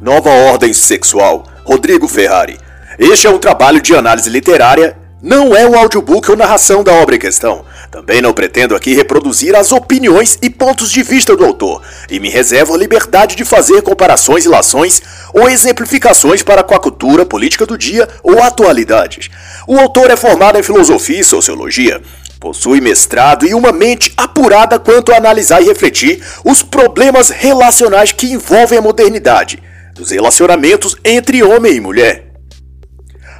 Nova Ordem Sexual, Rodrigo Ferrari. Este é um trabalho de análise literária, não é um audiobook ou narração da obra em questão. Também não pretendo aqui reproduzir as opiniões e pontos de vista do autor, e me reservo a liberdade de fazer comparações e lações ou exemplificações para com a cultura política do dia ou atualidades. O autor é formado em filosofia e sociologia, Possui mestrado e uma mente apurada quanto a analisar e refletir os problemas relacionais que envolvem a modernidade, dos relacionamentos entre homem e mulher.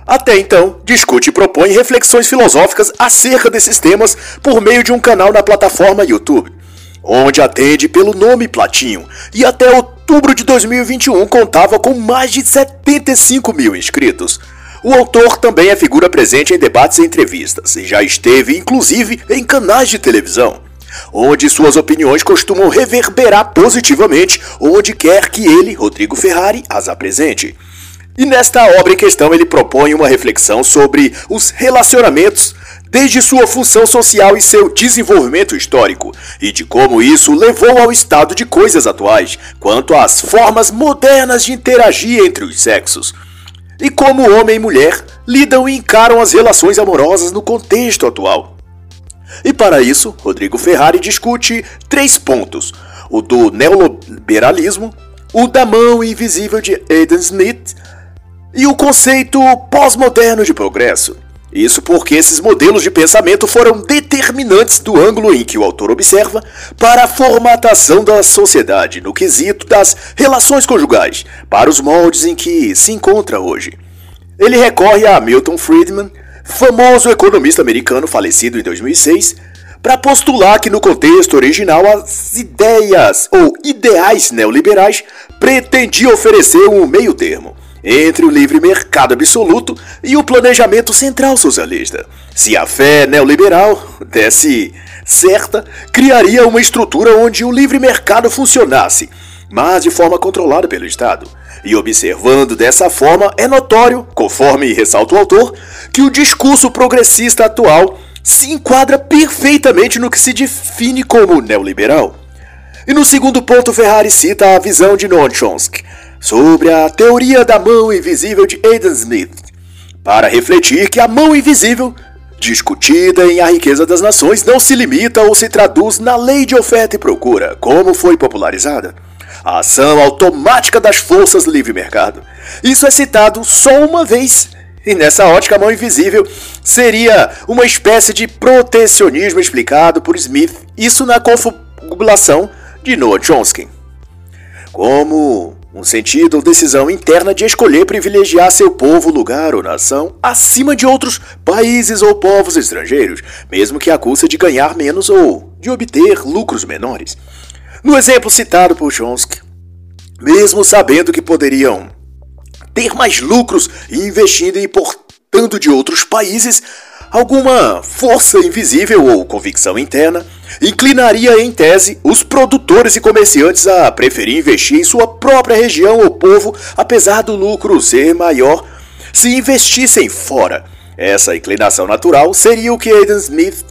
Até então, discute e propõe reflexões filosóficas acerca desses temas por meio de um canal na plataforma YouTube, onde atende pelo nome Platinho, e até outubro de 2021 contava com mais de 75 mil inscritos. O autor também é figura presente em debates e entrevistas, e já esteve, inclusive, em canais de televisão, onde suas opiniões costumam reverberar positivamente onde quer que ele, Rodrigo Ferrari, as apresente. E nesta obra em questão ele propõe uma reflexão sobre os relacionamentos desde sua função social e seu desenvolvimento histórico, e de como isso levou ao estado de coisas atuais, quanto às formas modernas de interagir entre os sexos e como homem e mulher lidam e encaram as relações amorosas no contexto atual. E para isso, Rodrigo Ferrari discute três pontos: o do neoliberalismo, o da mão invisível de Aidan Smith e o conceito pós-moderno de progresso. Isso porque esses modelos de pensamento foram determinantes do ângulo em que o autor observa para a formatação da sociedade no quesito das relações conjugais, para os moldes em que se encontra hoje. Ele recorre a Milton Friedman, famoso economista americano falecido em 2006, para postular que no contexto original as ideias ou ideais neoliberais pretendiam oferecer um meio termo entre o livre mercado absoluto e o planejamento central socialista. Se a fé neoliberal desse certa, criaria uma estrutura onde o livre mercado funcionasse, mas de forma controlada pelo Estado. E observando dessa forma, é notório, conforme ressalta o autor, que o discurso progressista atual se enquadra perfeitamente no que se define como neoliberal. E no segundo ponto, Ferrari cita a visão de Noam Chomsky, sobre a teoria da mão invisível de Aidan Smith, para refletir que a mão invisível, discutida em A Riqueza das Nações, não se limita ou se traduz na lei de oferta e procura, como foi popularizada. A ação automática das forças do livre mercado. Isso é citado só uma vez e nessa ótica, a mão invisível seria uma espécie de protecionismo explicado por Smith, isso na confabulação de Noah Chomsky. Como um sentido ou decisão interna de escolher privilegiar seu povo, lugar ou nação acima de outros países ou povos estrangeiros, mesmo que à custa de ganhar menos ou de obter lucros menores. No exemplo citado por Chomsky, mesmo sabendo que poderiam ter mais lucros investindo e importando de outros países, alguma força invisível ou convicção interna inclinaria, em tese, os produtores e comerciantes a preferir investir em sua própria região ou povo, apesar do lucro ser maior se investissem fora. Essa inclinação natural seria o que Aidan Smith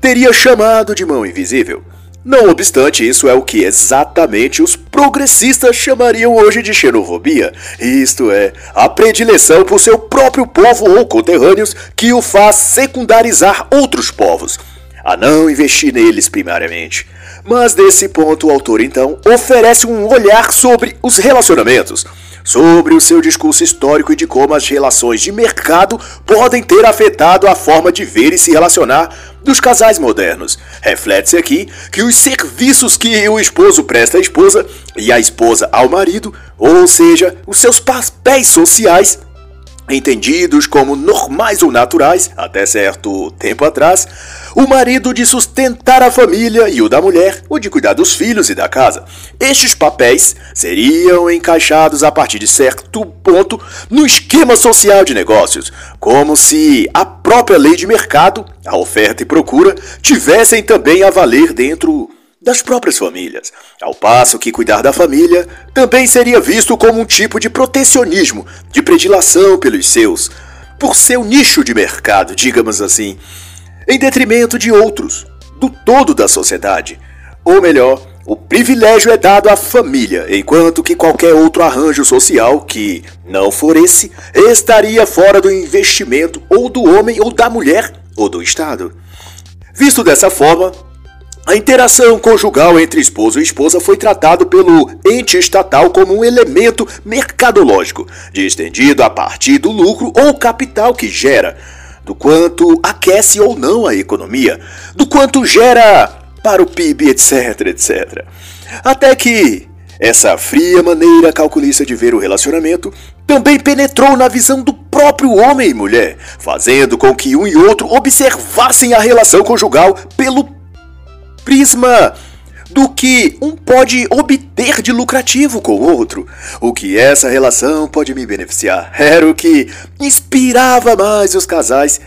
teria chamado de mão invisível. Não obstante, isso é o que exatamente os progressistas chamariam hoje de xenofobia, isto é, a predileção por seu próprio povo ou conterrâneos que o faz secundarizar outros povos, a não investir neles primariamente. Mas desse ponto o autor então oferece um olhar sobre os relacionamentos, sobre o seu discurso histórico e de como as relações de mercado podem ter afetado a forma de ver e se relacionar dos casais modernos. Reflete-se aqui que os serviços que o esposo presta à esposa e a esposa ao marido, ou seja, os seus papéis sociais, entendidos como normais ou naturais até certo tempo atrás, o marido de sustentar a família e o da mulher o de cuidar dos filhos e da casa. Estes papéis seriam encaixados a partir de certo ponto no esquema social de negócios, como se a própria lei de mercado, a oferta e procura, tivessem também a valer dentro das próprias famílias, ao passo que cuidar da família também seria visto como um tipo de protecionismo, de predilação pelos seus, por seu nicho de mercado, digamos assim, em detrimento de outros, do todo da sociedade. Ou melhor, o privilégio é dado à família, enquanto que qualquer outro arranjo social que não for esse estaria fora do investimento ou do homem ou da mulher ou do Estado. Visto dessa forma, a interação conjugal entre esposo e esposa foi tratado pelo ente estatal como um elemento mercadológico, distendido a partir do lucro ou capital que gera, do quanto aquece ou não a economia, do quanto gera para o PIB, etc, etc. Até que essa fria maneira calculista de ver o relacionamento também penetrou na visão do próprio homem e mulher, fazendo com que um e outro observassem a relação conjugal pelo prisma do que um pode obter de lucrativo com o outro. O que essa relação pode me beneficiar era o que inspirava mais os casais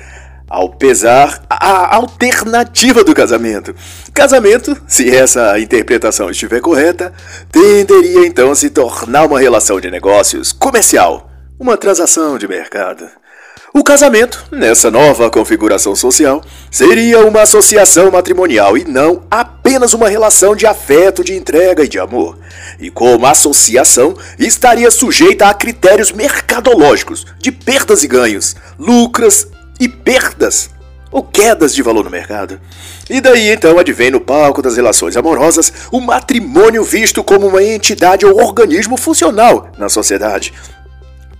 ao pesar a alternativa do casamento. Casamento, se essa interpretação estiver correta, tenderia então a se tornar uma relação de negócios comercial, uma transação de mercado. O casamento, nessa nova configuração social, seria uma associação matrimonial e não apenas uma relação de afeto, de entrega e de amor. E como associação, estaria sujeita a critérios mercadológicos de perdas e ganhos, lucros e perdas ou quedas de valor no mercado. E daí então advém no palco das relações amorosas o matrimônio visto como uma entidade ou organismo funcional na sociedade,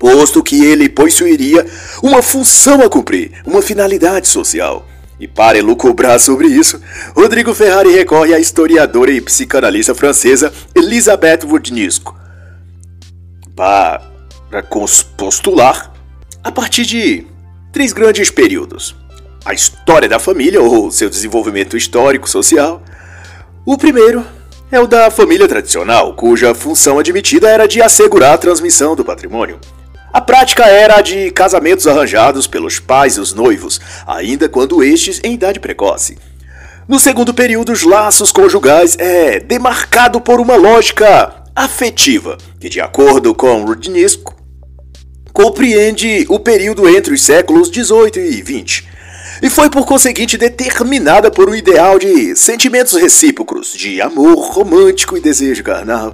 posto que ele possuiria uma função a cumprir, uma finalidade social. E para elucubrar sobre isso, Rodrigo Ferrari recorre à historiadora e psicanalista francesa Elisabeth Wodnisco para postular, a partir de três grandes períodos: a história da família ou seu desenvolvimento histórico-social. O primeiro é o da família tradicional, cuja função admitida era de assegurar a transmissão do patrimônio. A prática era a de casamentos arranjados pelos pais e os noivos, ainda quando estes em idade precoce. No segundo período, os laços conjugais é demarcado por uma lógica afetiva, que, de acordo com Rudnisco, compreende o período entre os séculos 18 e 20 e foi por conseguinte determinada por um ideal de sentimentos recíprocos, de amor romântico e desejo carnal,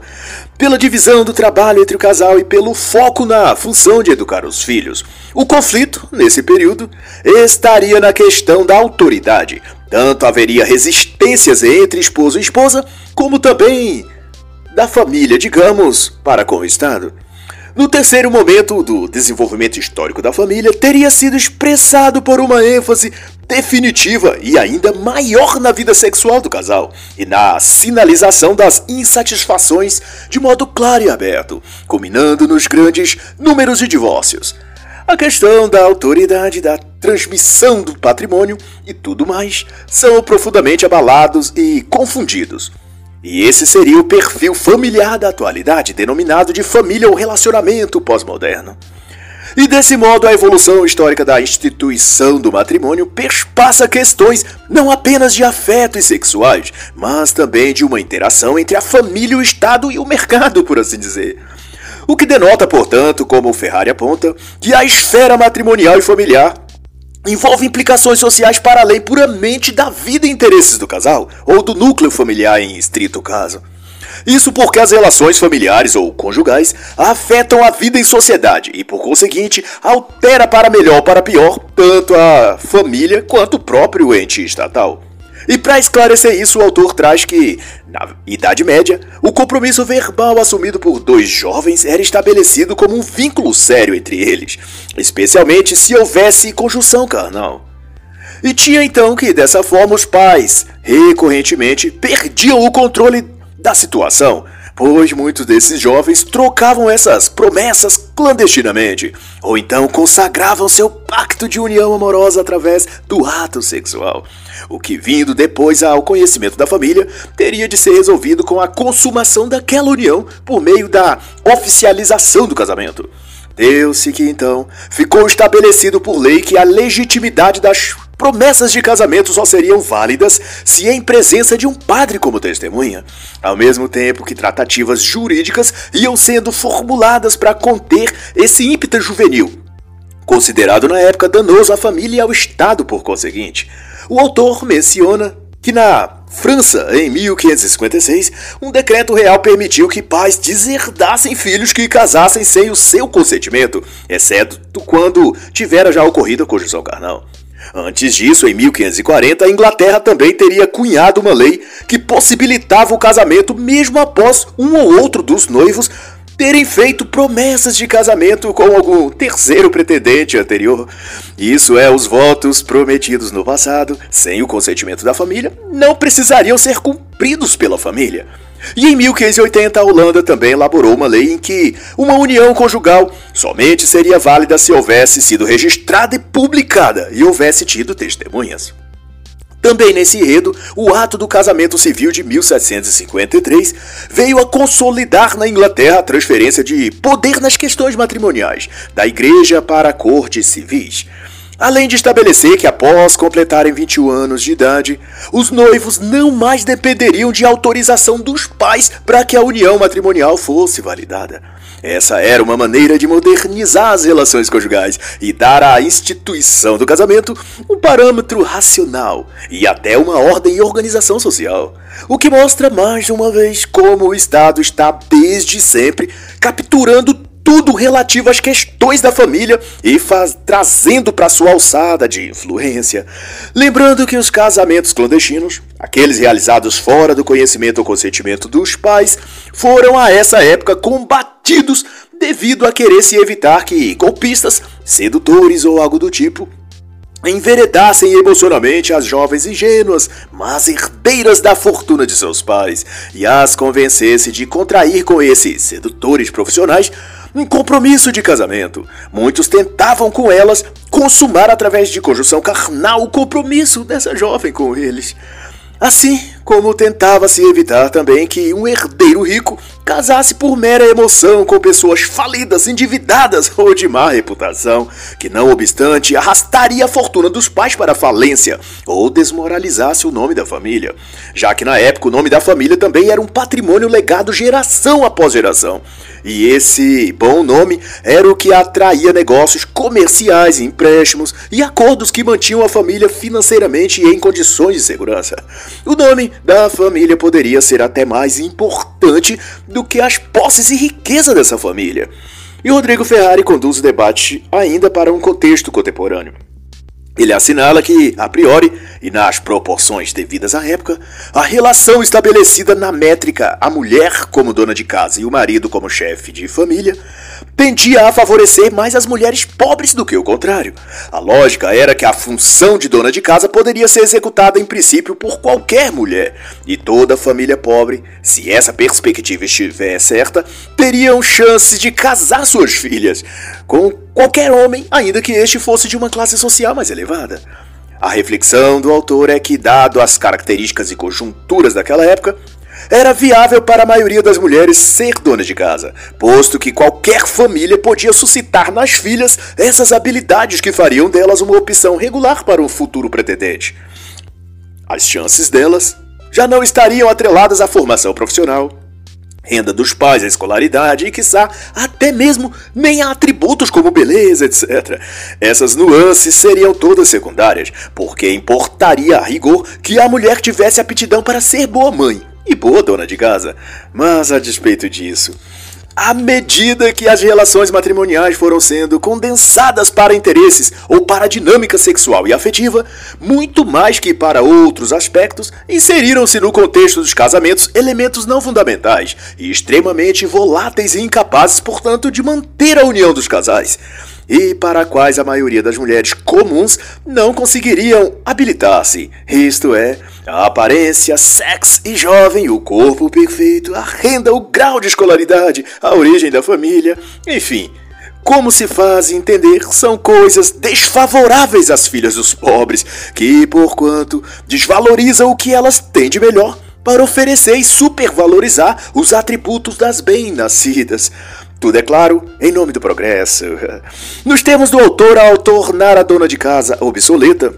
pela divisão do trabalho entre o casal e pelo foco na função de educar os filhos. O conflito, nesse período, estaria na questão da autoridade. Tanto haveria resistências entre esposo e esposa, como também da família, digamos, para com o Estado. No terceiro momento do desenvolvimento histórico da família, teria sido expressado por uma ênfase definitiva e ainda maior na vida sexual do casal e na sinalização das insatisfações de modo claro e aberto, culminando nos grandes números de divórcios. A questão da autoridade, da transmissão do patrimônio e tudo mais são profundamente abalados e confundidos. E esse seria o perfil familiar da atualidade, denominado de família ou relacionamento pós-moderno. E desse modo, a evolução histórica da instituição do matrimônio perspassa questões não apenas de afeto e sexuais, mas também de uma interação entre a família, o Estado e o mercado, por assim dizer. O que denota, portanto, como Ferrari aponta, que a esfera matrimonial e familiar envolve implicações sociais para além puramente da vida e interesses do casal, ou do núcleo familiar em estrito caso. Isso porque as relações familiares ou conjugais afetam a vida em sociedade e, por conseguinte, altera para melhor ou para pior tanto a família quanto o próprio ente estatal. E para esclarecer isso, o autor traz que, na Idade Média, o compromisso verbal assumido por dois jovens era estabelecido como um vínculo sério entre eles, especialmente se houvesse conjunção carnal. E tinha então que, dessa forma, os pais, recorrentemente, perdiam o controle da situação, pois muitos desses jovens trocavam essas promessas clandestinamente, ou então consagravam seu pacto de união amorosa através do ato sexual. O que, vindo depois ao conhecimento da família, teria de ser resolvido com a consumação daquela união por meio da oficialização do casamento. Deu-se que então ficou estabelecido por lei que a legitimidade das Promessas de casamento só seriam válidas se em presença de um padre como testemunha, ao mesmo tempo que tratativas jurídicas iam sendo formuladas para conter esse ímpeto juvenil, considerado na época danoso à família e ao Estado por conseguinte. O autor menciona que na França, em 1556, um decreto real permitiu que pais deserdassem filhos que casassem sem o seu consentimento, exceto quando tivera já ocorrido a conjunção carnal. Antes disso, em 1540, a Inglaterra também teria cunhado uma lei que possibilitava o casamento mesmo após um ou outro dos noivos terem feito promessas de casamento com algum terceiro pretendente anterior. Isso é, os votos prometidos no passado, sem o consentimento da família, não precisariam ser cumpridos pela família. E em 1580 a Holanda também elaborou uma lei em que uma união conjugal somente seria válida se houvesse sido registrada e publicada e houvesse tido testemunhas. Também nesse enredo, o ato do casamento civil de 1753 veio a consolidar na Inglaterra a transferência de poder nas questões matrimoniais, da igreja para cortes civis. Além de estabelecer que após completarem 21 anos de idade, os noivos não mais dependeriam de autorização dos pais para que a união matrimonial fosse validada. Essa era uma maneira de modernizar as relações conjugais e dar à instituição do casamento um parâmetro racional e até uma ordem e organização social. O que mostra mais uma vez como o Estado está desde sempre capturando tudo relativo às questões da família e faz, trazendo para sua alçada de influência. Lembrando que os casamentos clandestinos, aqueles realizados fora do conhecimento ou consentimento dos pais, foram a essa época combatidos devido a querer se evitar que golpistas, sedutores ou algo do tipo enveredassem emocionalmente as jovens ingênuas, mas herdeiras da fortuna de seus pais, e as convencesse de contrair com esses sedutores profissionais um compromisso de casamento. Muitos tentavam com elas consumar através de conjunção carnal o compromisso dessa jovem com eles. Assim como tentava-se evitar também que um herdeiro rico casasse por mera emoção com pessoas falidas, endividadas ou de má reputação, que não obstante arrastaria a fortuna dos pais para a falência ou desmoralizasse o nome da família, já que na época o nome da família também era um patrimônio legado geração após geração. E esse bom nome era o que atraía negócios comerciais, empréstimos e acordos que mantinham a família financeiramente em condições de segurança. O nome da família poderia ser até mais importante do que as posses e riqueza dessa família. E Rodrigo Ferrari conduz o debate ainda para um contexto contemporâneo. Ele assinala que, a priori, e nas proporções devidas à época, a relação estabelecida na métrica a mulher como dona de casa e o marido como chefe de família tendia a favorecer mais as mulheres pobres do que o contrário. A lógica era que a função de dona de casa poderia ser executada em princípio por qualquer mulher, e toda família pobre, se essa perspectiva estiver certa, teriam chance de casar suas filhas com qualquer homem, ainda que este fosse de uma classe social mais elevada. A reflexão do autor é que, dado as características e conjunturas daquela época, era viável para a maioria das mulheres ser dona de casa, posto que qualquer família podia suscitar nas filhas essas habilidades que fariam delas uma opção regular para um futuro pretendente. As chances delas já não estariam atreladas à formação profissional, renda dos pais, a escolaridade e, quiçá, até mesmo nem a atributos como beleza, etc. Essas nuances seriam todas secundárias, porque importaria a rigor que a mulher tivesse aptidão para ser boa mãe e boa dona de casa. Mas, a despeito disso, à medida que as relações matrimoniais foram sendo condensadas para interesses ou para a dinâmica sexual e afetiva, muito mais que para outros aspectos, inseriram-se no contexto dos casamentos elementos não fundamentais e extremamente voláteis e incapazes, portanto, de manter a união dos casais e para quais a maioria das mulheres comuns não conseguiriam habilitar-se, isto é, a aparência, sexo e jovem, o corpo perfeito, a renda, o grau de escolaridade, a origem da família, enfim. Como se faz entender, são coisas desfavoráveis às filhas dos pobres, que, porquanto, desvalorizam o que elas têm de melhor para oferecer e supervalorizar os atributos das bem-nascidas. Tudo é claro, em nome do progresso. Nos termos do autor, ao tornar a dona de casa obsoleta,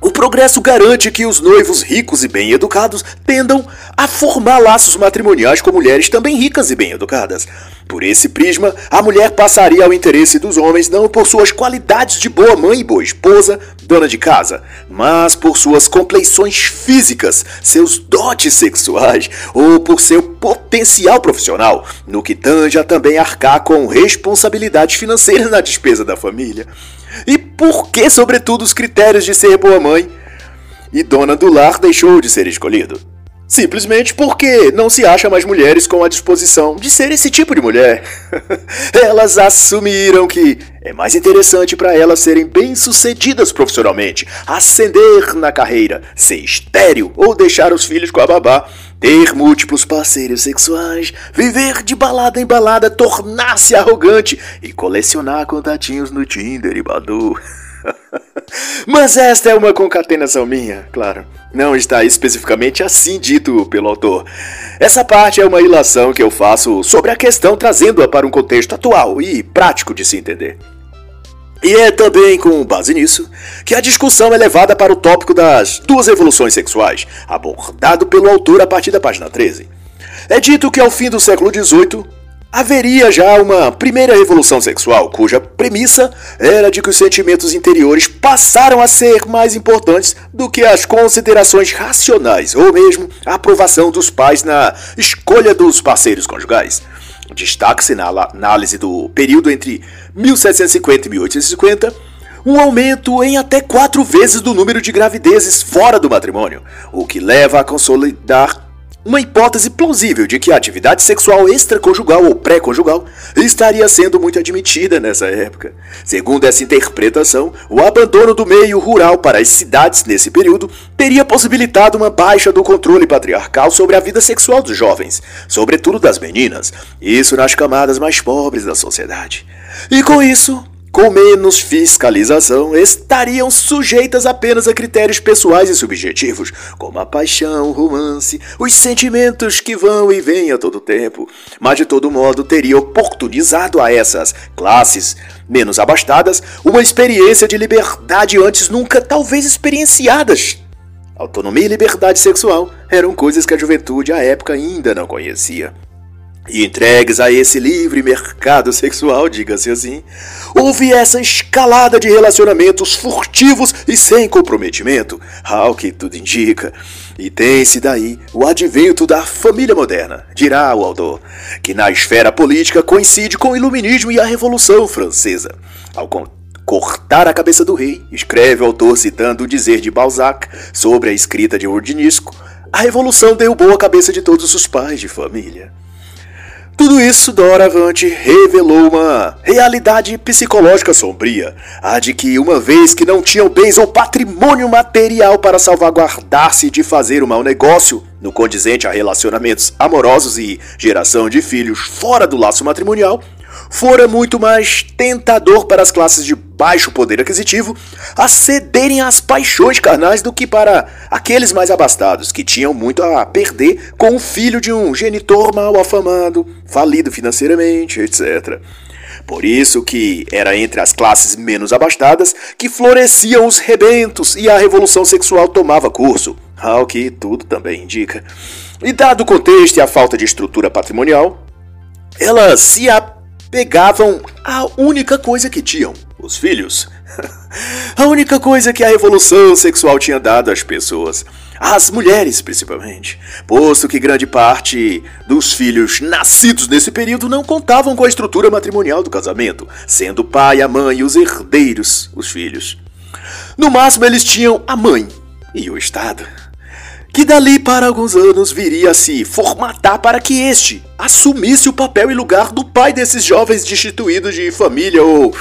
o progresso garante que os noivos ricos e bem educados tendam a formar laços matrimoniais com mulheres também ricas e bem educadas. Por esse prisma, a mulher passaria ao interesse dos homens não por suas qualidades de boa mãe e boa esposa, dona de casa, mas por suas compleições físicas, seus dotes sexuais ou por seu potencial profissional, no que tange a também arcar com responsabilidade financeira na despesa da família. E por que, sobretudo, os critérios de ser boa mãe e dona do lar deixou de ser escolhido? Simplesmente porque não se acha mais mulheres com a disposição de ser esse tipo de mulher. elas assumiram que é mais interessante para elas serem bem-sucedidas profissionalmente, ascender na carreira, ser estéril ou deixar os filhos com a babá, ter múltiplos parceiros sexuais, viver de balada em balada, tornar-se arrogante e colecionar contatinhos no Tinder e Badu. Mas esta é uma concatenação minha, claro. Não está especificamente assim dito pelo autor. Essa parte é uma ilação que eu faço sobre a questão, trazendo-a para um contexto atual e prático de se entender. E é também com base nisso que a discussão é levada para o tópico das duas evoluções sexuais, abordado pelo autor a partir da página 13. É dito que ao fim do século XVIII, Haveria já uma primeira revolução sexual, cuja premissa era de que os sentimentos interiores passaram a ser mais importantes do que as considerações racionais ou mesmo a aprovação dos pais na escolha dos parceiros conjugais. Destaque-se na análise do período entre 1750 e 1850 um aumento em até quatro vezes do número de gravidezes fora do matrimônio, o que leva a consolidar uma hipótese plausível de que a atividade sexual extraconjugal ou pré-conjugal estaria sendo muito admitida nessa época. Segundo essa interpretação, o abandono do meio rural para as cidades nesse período teria possibilitado uma baixa do controle patriarcal sobre a vida sexual dos jovens, sobretudo das meninas, isso nas camadas mais pobres da sociedade. E com isso, com menos fiscalização, estariam sujeitas apenas a critérios pessoais e subjetivos, como a paixão, o romance, os sentimentos que vão e vêm a todo tempo. Mas de todo modo teria oportunizado a essas classes menos abastadas uma experiência de liberdade antes nunca talvez experienciadas. Autonomia e liberdade sexual eram coisas que a juventude à época ainda não conhecia e entregues a esse livre mercado sexual, diga-se assim, houve essa escalada de relacionamentos furtivos e sem comprometimento, ao que tudo indica. E tem-se daí o advento da família moderna, dirá o autor, que na esfera política coincide com o Iluminismo e a Revolução Francesa. Ao cortar a cabeça do rei, escreve o autor citando o dizer de Balzac sobre a escrita de Ordinisco, a revolução derrubou a cabeça de todos os pais de família. Tudo isso, doravante, revelou uma realidade psicológica sombria, a de que, uma vez que não tinham bens ou patrimônio material para salvaguardar-se de fazer um mau negócio, no condizente a relacionamentos amorosos e geração de filhos fora do laço matrimonial, fora muito mais tentador para as classes de baixo poder aquisitivo acederem às paixões carnais do que para aqueles mais abastados, que tinham muito a perder com o filho de um genitor mal afamado, falido financeiramente, etc. Por isso que era entre as classes menos abastadas que floresciam os rebentos e a revolução sexual tomava curso, ao que tudo também indica. E dado o contexto e a falta de estrutura patrimonial, ela se pegavam a única coisa que tinham: os filhos. a única coisa que a revolução sexual tinha dado às pessoas. Às mulheres, principalmente, posto que grande parte dos filhos nascidos nesse período não contavam com a estrutura matrimonial do casamento, sendo o pai, a mãe e os herdeiros os filhos. No máximo, eles tinham a mãe e o Estado que dali para alguns anos viria a se formatar para que este assumisse o papel e lugar do pai desses jovens destituídos de família ou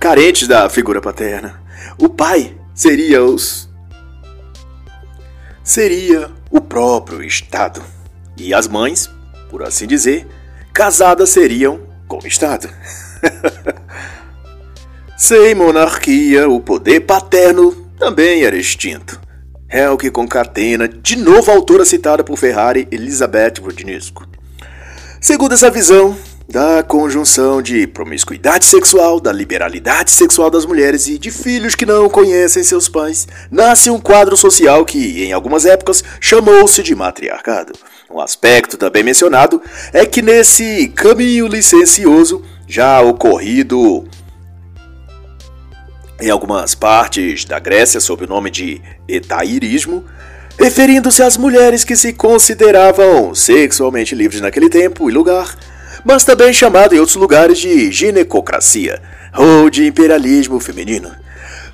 carentes da figura paterna. O pai seria os seria o próprio Estado. E as mães, por assim dizer, casadas seriam com o Estado. Sem monarquia, o poder paterno também era extinto que concatena de novo a autora citada por Ferrari, Elizabeth Rodinisco. Segundo essa visão, da conjunção de promiscuidade sexual, da liberalidade sexual das mulheres e de filhos que não conhecem seus pais, nasce um quadro social que, em algumas épocas, chamou-se de matriarcado, Um aspecto também mencionado é que nesse caminho licencioso já ocorrido em algumas partes da Grécia sob o nome de etairismo, referindo-se às mulheres que se consideravam sexualmente livres naquele tempo e lugar, mas também chamado em outros lugares de ginecocracia ou de imperialismo feminino.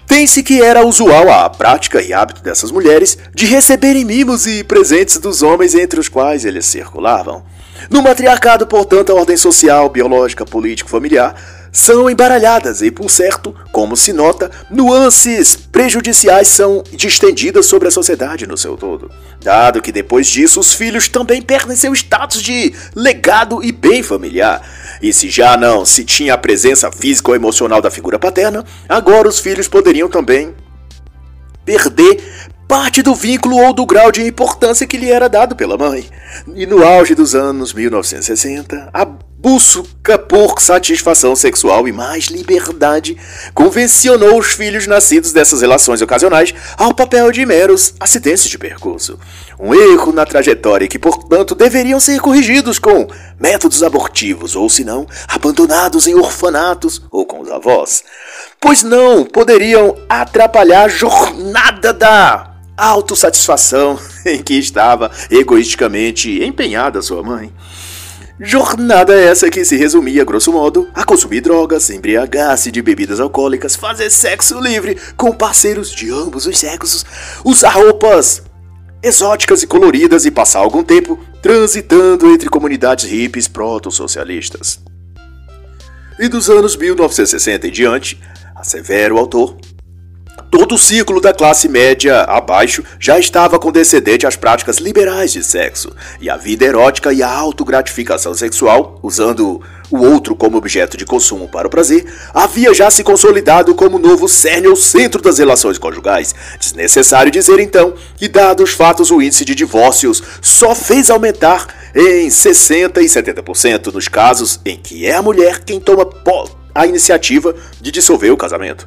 Tem-se que era usual a prática e hábito dessas mulheres de receberem mimos e presentes dos homens entre os quais eles circulavam. No matriarcado, portanto, a ordem social, biológica, político, familiar são embaralhadas e, por certo, como se nota, nuances prejudiciais são distendidas sobre a sociedade no seu todo. Dado que depois disso os filhos também perdem seu status de legado e bem familiar. E se já não se tinha a presença física ou emocional da figura paterna, agora os filhos poderiam também perder parte do vínculo ou do grau de importância que lhe era dado pela mãe. E no auge dos anos 1960, a busca por satisfação sexual e mais liberdade convencionou os filhos nascidos dessas relações ocasionais ao papel de meros acidentes de percurso. Um erro na trajetória que, portanto, deveriam ser corrigidos com métodos abortivos ou, se não, abandonados em orfanatos ou com os avós, pois não poderiam atrapalhar a jornada da autossatisfação em que estava egoisticamente empenhada sua mãe. Jornada essa que se resumia, grosso modo, a consumir drogas, embriagar-se de bebidas alcoólicas, fazer sexo livre com parceiros de ambos os sexos, usar roupas exóticas e coloridas e passar algum tempo transitando entre comunidades hippies proto-socialistas. E dos anos 1960 em diante, assevera o autor, Todo o ciclo da classe média abaixo já estava condescendente às práticas liberais de sexo, e a vida erótica e a autogratificação sexual, usando o outro como objeto de consumo para o prazer, havia já se consolidado como novo cerne ou centro das relações conjugais. Desnecessário dizer então que, dados os fatos, o índice de divórcios só fez aumentar em 60% e 70% nos casos em que é a mulher quem toma a iniciativa de dissolver o casamento.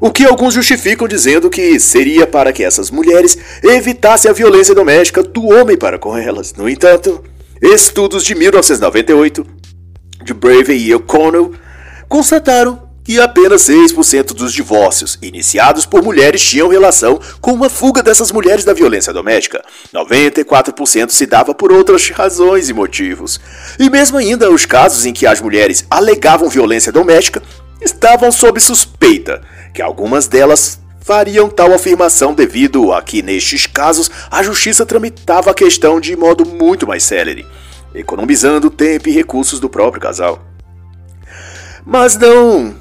O que alguns justificam dizendo que seria para que essas mulheres evitassem a violência doméstica do homem para com elas. No entanto, estudos de 1998 de Brave e O'Connell constataram que apenas 6% dos divórcios iniciados por mulheres tinham relação com uma fuga dessas mulheres da violência doméstica. 94% se dava por outras razões e motivos. E mesmo ainda os casos em que as mulheres alegavam violência doméstica estavam sob suspeita que algumas delas fariam tal afirmação devido a que, nestes casos, a justiça tramitava a questão de modo muito mais célere, economizando tempo e recursos do próprio casal. Mas não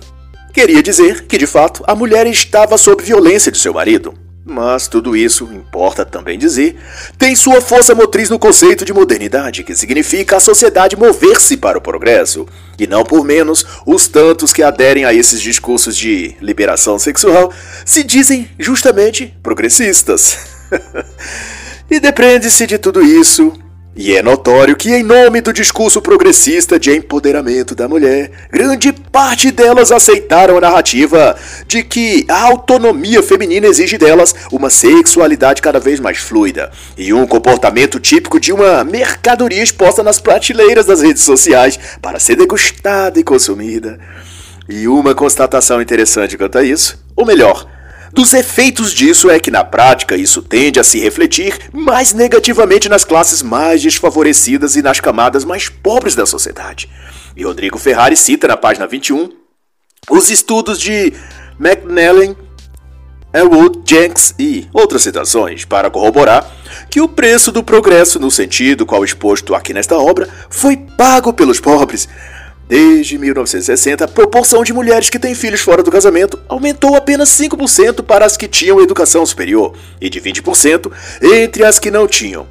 queria dizer que, de fato, a mulher estava sob violência de seu marido. Mas tudo isso, importa também dizer, tem sua força motriz no conceito de modernidade, que significa a sociedade mover-se para o progresso, e não por menos os tantos que aderem a esses discursos de liberação sexual se dizem justamente progressistas. e depende-se de tudo isso e é notório que, em nome do discurso progressista de empoderamento da mulher, grande parte delas aceitaram a narrativa de que a autonomia feminina exige delas uma sexualidade cada vez mais fluida e um comportamento típico de uma mercadoria exposta nas prateleiras das redes sociais para ser degustada e consumida. E uma constatação interessante quanto a isso, ou melhor, dos efeitos disso é que, na prática, isso tende a se refletir mais negativamente nas classes mais desfavorecidas e nas camadas mais pobres da sociedade. E Rodrigo Ferrari cita na página 21 os estudos de McNellen, Elwood, Jenks e outras citações para corroborar que o preço do progresso, no sentido qual exposto aqui nesta obra, foi pago pelos pobres Desde 1960, a proporção de mulheres que têm filhos fora do casamento aumentou apenas 5% para as que tinham educação superior e de 20% entre as que não tinham.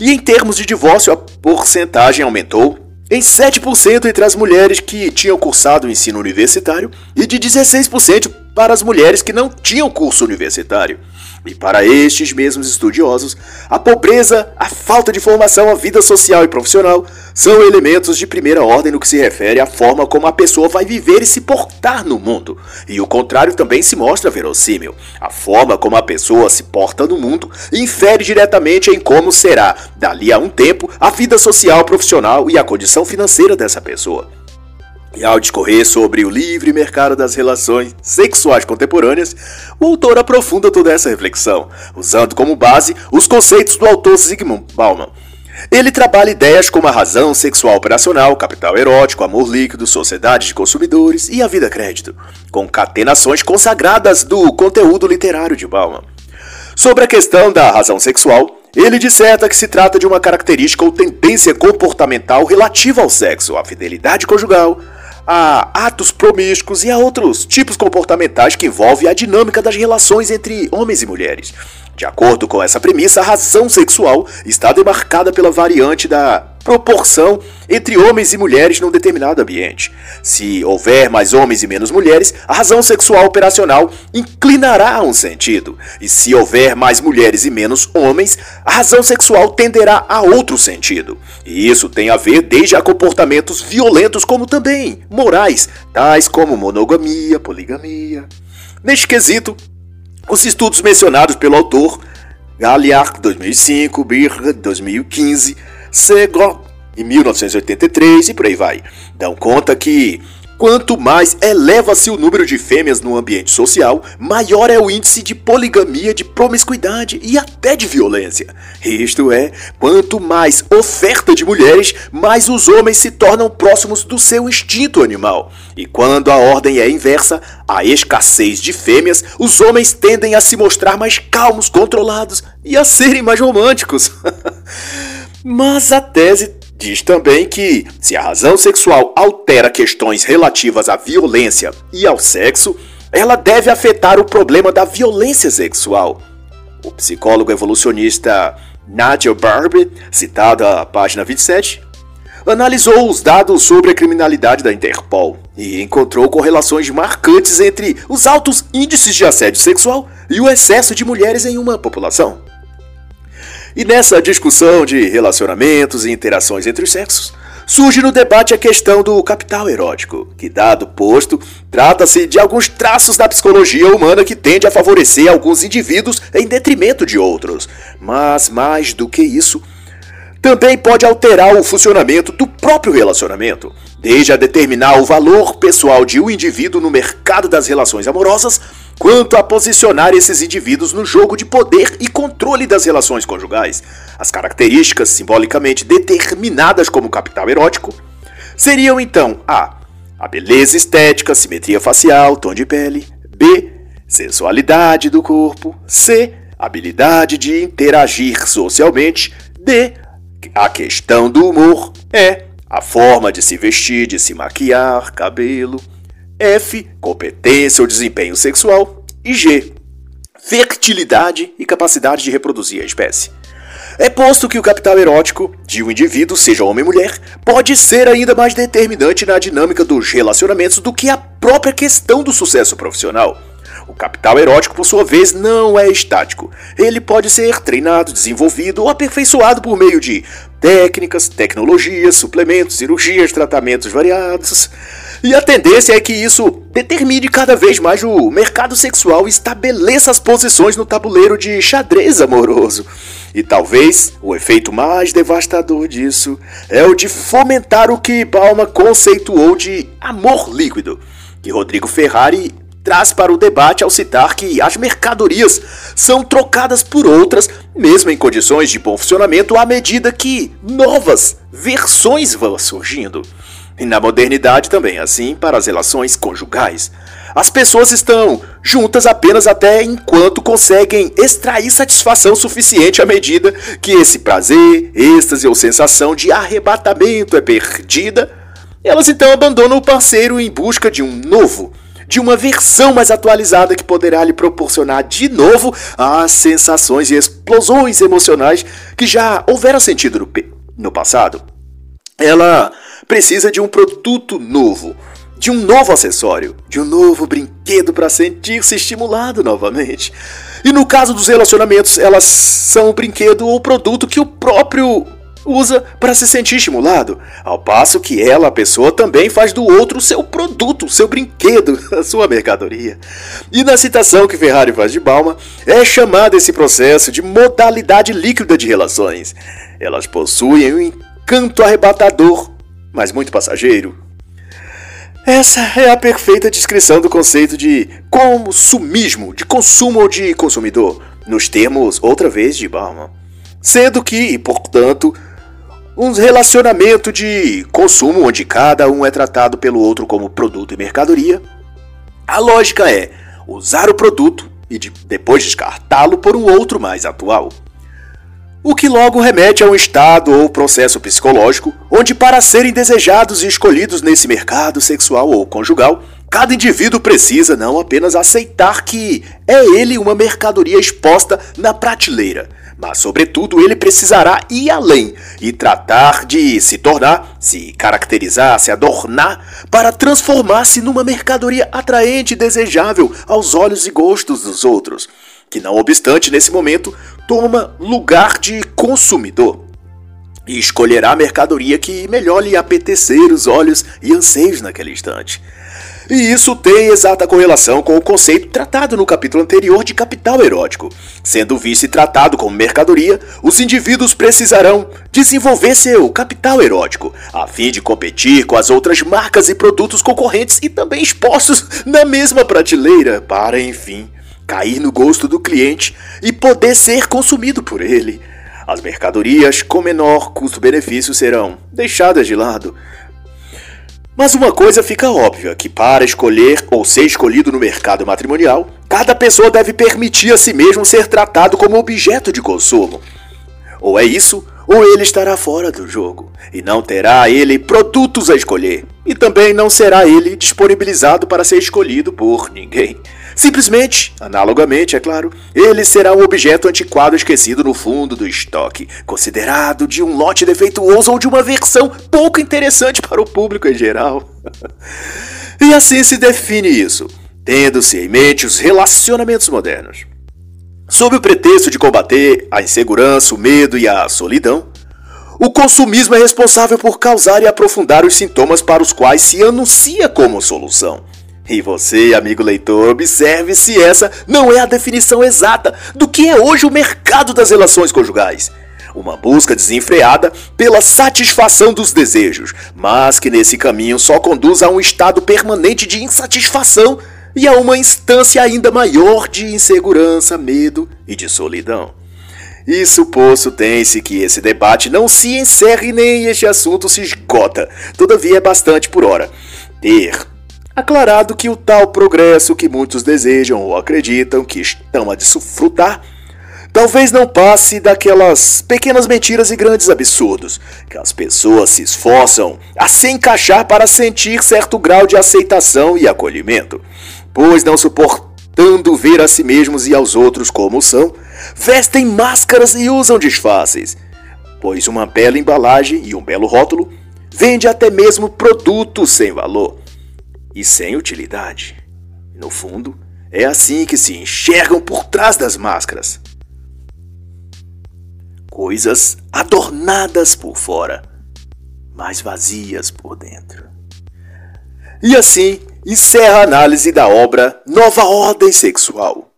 E em termos de divórcio, a porcentagem aumentou em 7% entre as mulheres que tinham cursado o ensino universitário e de 16% para as mulheres que não tinham curso universitário. E para estes mesmos estudiosos, a pobreza, a falta de formação, a vida social e profissional são elementos de primeira ordem no que se refere à forma como a pessoa vai viver e se portar no mundo. E o contrário também se mostra verossímil. A forma como a pessoa se porta no mundo infere diretamente em como será, dali a um tempo, a vida social, profissional e a condição financeira dessa pessoa. E ao discorrer sobre o livre mercado das relações sexuais contemporâneas, o autor aprofunda toda essa reflexão, usando como base os conceitos do autor Zygmunt Bauman. Ele trabalha ideias como a razão sexual operacional, capital erótico, amor líquido, sociedade de consumidores e a vida crédito, concatenações consagradas do conteúdo literário de Bauman. Sobre a questão da razão sexual, ele disserta que se trata de uma característica ou tendência comportamental relativa ao sexo, à fidelidade conjugal, a atos promíscuos e a outros tipos comportamentais que envolvem a dinâmica das relações entre homens e mulheres. De acordo com essa premissa, a razão sexual está demarcada pela variante da proporção entre homens e mulheres num determinado ambiente. Se houver mais homens e menos mulheres, a razão sexual operacional inclinará a um sentido. E se houver mais mulheres e menos homens, a razão sexual tenderá a outro sentido. E isso tem a ver desde a comportamentos violentos como também morais, tais como monogamia, poligamia. Neste quesito, os estudos mencionados pelo autor Galliard 2005, Birr 2015 Segor em 1983 e por aí vai. Dão conta que Quanto mais eleva-se o número de fêmeas no ambiente social, maior é o índice de poligamia, de promiscuidade e até de violência. Isto é, quanto mais oferta de mulheres, mais os homens se tornam próximos do seu instinto animal. E quando a ordem é inversa, a escassez de fêmeas, os homens tendem a se mostrar mais calmos, controlados e a serem mais românticos. Mas a tese diz também que, se a razão sexual altera questões relativas à violência e ao sexo, ela deve afetar o problema da violência sexual. O psicólogo evolucionista Nigel Barbie, citado à página 27, analisou os dados sobre a criminalidade da Interpol e encontrou correlações marcantes entre os altos índices de assédio sexual e o excesso de mulheres em uma população. E nessa discussão de relacionamentos e interações entre os sexos, surge no debate a questão do capital erótico, que, dado posto, trata-se de alguns traços da psicologia humana que tende a favorecer alguns indivíduos em detrimento de outros. Mas, mais do que isso, também pode alterar o funcionamento do próprio relacionamento, desde a determinar o valor pessoal de um indivíduo no mercado das relações amorosas quanto a posicionar esses indivíduos no jogo de poder e controle das relações conjugais. As características simbolicamente determinadas como capital erótico seriam então a. A beleza estética, simetria facial, tom de pele, b. Sensualidade do corpo, c. Habilidade de interagir socialmente, d a questão do humor, e a forma de se vestir, de se maquiar, cabelo, F. Competência ou desempenho sexual. E G. Fertilidade e capacidade de reproduzir a espécie. É posto que o capital erótico de um indivíduo, seja homem ou mulher, pode ser ainda mais determinante na dinâmica dos relacionamentos do que a própria questão do sucesso profissional. O capital erótico, por sua vez, não é estático. Ele pode ser treinado, desenvolvido ou aperfeiçoado por meio de técnicas, tecnologias, suplementos, cirurgias, tratamentos variados. E a tendência é que isso determine cada vez mais o mercado sexual e estabeleça as posições no tabuleiro de xadrez amoroso. E talvez o efeito mais devastador disso é o de fomentar o que Balma conceituou de amor líquido, que Rodrigo Ferrari traz para o debate ao citar que as mercadorias são trocadas por outras, mesmo em condições de bom funcionamento, à medida que novas versões vão surgindo. E na modernidade também, assim para as relações conjugais. As pessoas estão juntas apenas até enquanto conseguem extrair satisfação suficiente à medida que esse prazer, êxtase ou sensação de arrebatamento é perdida. Elas então abandonam o parceiro em busca de um novo, de uma versão mais atualizada que poderá lhe proporcionar de novo as sensações e explosões emocionais que já houveram sentido no, passado. Ela precisa de um produto novo, de um novo acessório, de um novo brinquedo para sentir-se estimulado novamente. E no caso dos relacionamentos, elas são o brinquedo ou produto que o próprio usa para se sentir estimulado, ao passo que ela, a pessoa, também faz do outro seu produto, seu brinquedo, a sua mercadoria. E na citação que Ferrari faz de Balma, é chamado esse processo de modalidade líquida de relações. Elas possuem um encanto arrebatador, mas muito passageiro. Essa é a perfeita descrição do conceito de consumismo, de consumo ou de consumidor, nos termos, outra vez, de Bauman. Sendo que, e portanto, um relacionamento de consumo onde cada um é tratado pelo outro como produto e mercadoria. A lógica é usar o produto e de, depois descartá-lo por um outro mais atual. O que logo remete a um estado ou processo psicológico onde, para serem desejados e escolhidos nesse mercado sexual ou conjugal, cada indivíduo precisa não apenas aceitar que é ele uma mercadoria exposta na prateleira, mas, sobretudo, ele precisará ir além e tratar de se tornar, se caracterizar, se adornar, para transformar-se numa mercadoria atraente e desejável aos olhos e gostos dos outros, que, não obstante, nesse momento, toma lugar de consumidor e escolherá a mercadoria que melhor lhe apetecer os olhos e anseios naquele instante. E isso tem exata correlação com o conceito tratado no capítulo anterior de capital erótico. Sendo visto e tratado como mercadoria, os indivíduos precisarão desenvolver seu capital erótico, a fim de competir com as outras marcas e produtos concorrentes e também expostos na mesma prateleira, para, enfim, cair no gosto do cliente e poder ser consumido por ele. As mercadorias com menor custo-benefício serão deixadas de lado mas uma coisa fica óbvia, que para escolher ou ser escolhido no mercado matrimonial, cada pessoa deve permitir a si mesmo ser tratado como objeto de consumo. Ou é isso, ou ele estará fora do jogo, e não terá ele produtos a escolher, e também não será ele disponibilizado para ser escolhido por ninguém. Simplesmente, analogamente, é claro, ele será um objeto antiquado esquecido no fundo do estoque, considerado de um lote defeituoso ou de uma versão pouco interessante para o público em geral. e assim se define isso, tendo-se em mente os relacionamentos modernos. Sob o pretexto de combater a insegurança, o medo e a solidão, o consumismo é responsável por causar e aprofundar os sintomas para os quais se anuncia como solução. E você, amigo leitor, observe se essa não é a definição exata do que é hoje o mercado das relações conjugais. Uma busca desenfreada pela satisfação dos desejos, mas que nesse caminho só conduz a um estado permanente de insatisfação e a uma instância ainda maior de insegurança, medo e de solidão. E suposto tem-se que esse debate não se encerre nem este assunto se esgota, todavia é bastante por hora. Ter aclarado que o tal progresso que muitos desejam ou acreditam que estão a desfrutar talvez não passe daquelas pequenas mentiras e grandes absurdos que as pessoas se esforçam a se encaixar para sentir certo grau de aceitação e acolhimento, pois não suportando ver a si mesmos e aos outros como são, vestem máscaras e usam disfarces, pois uma bela embalagem e um belo rótulo vende até mesmo produtos sem valor e sem utilidade. No fundo, é assim que se enxergam por trás das máscaras. Coisas adornadas por fora, mas vazias por dentro. E assim encerra a análise da obra Nova Ordem Sexual,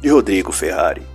de Rodrigo Ferrari.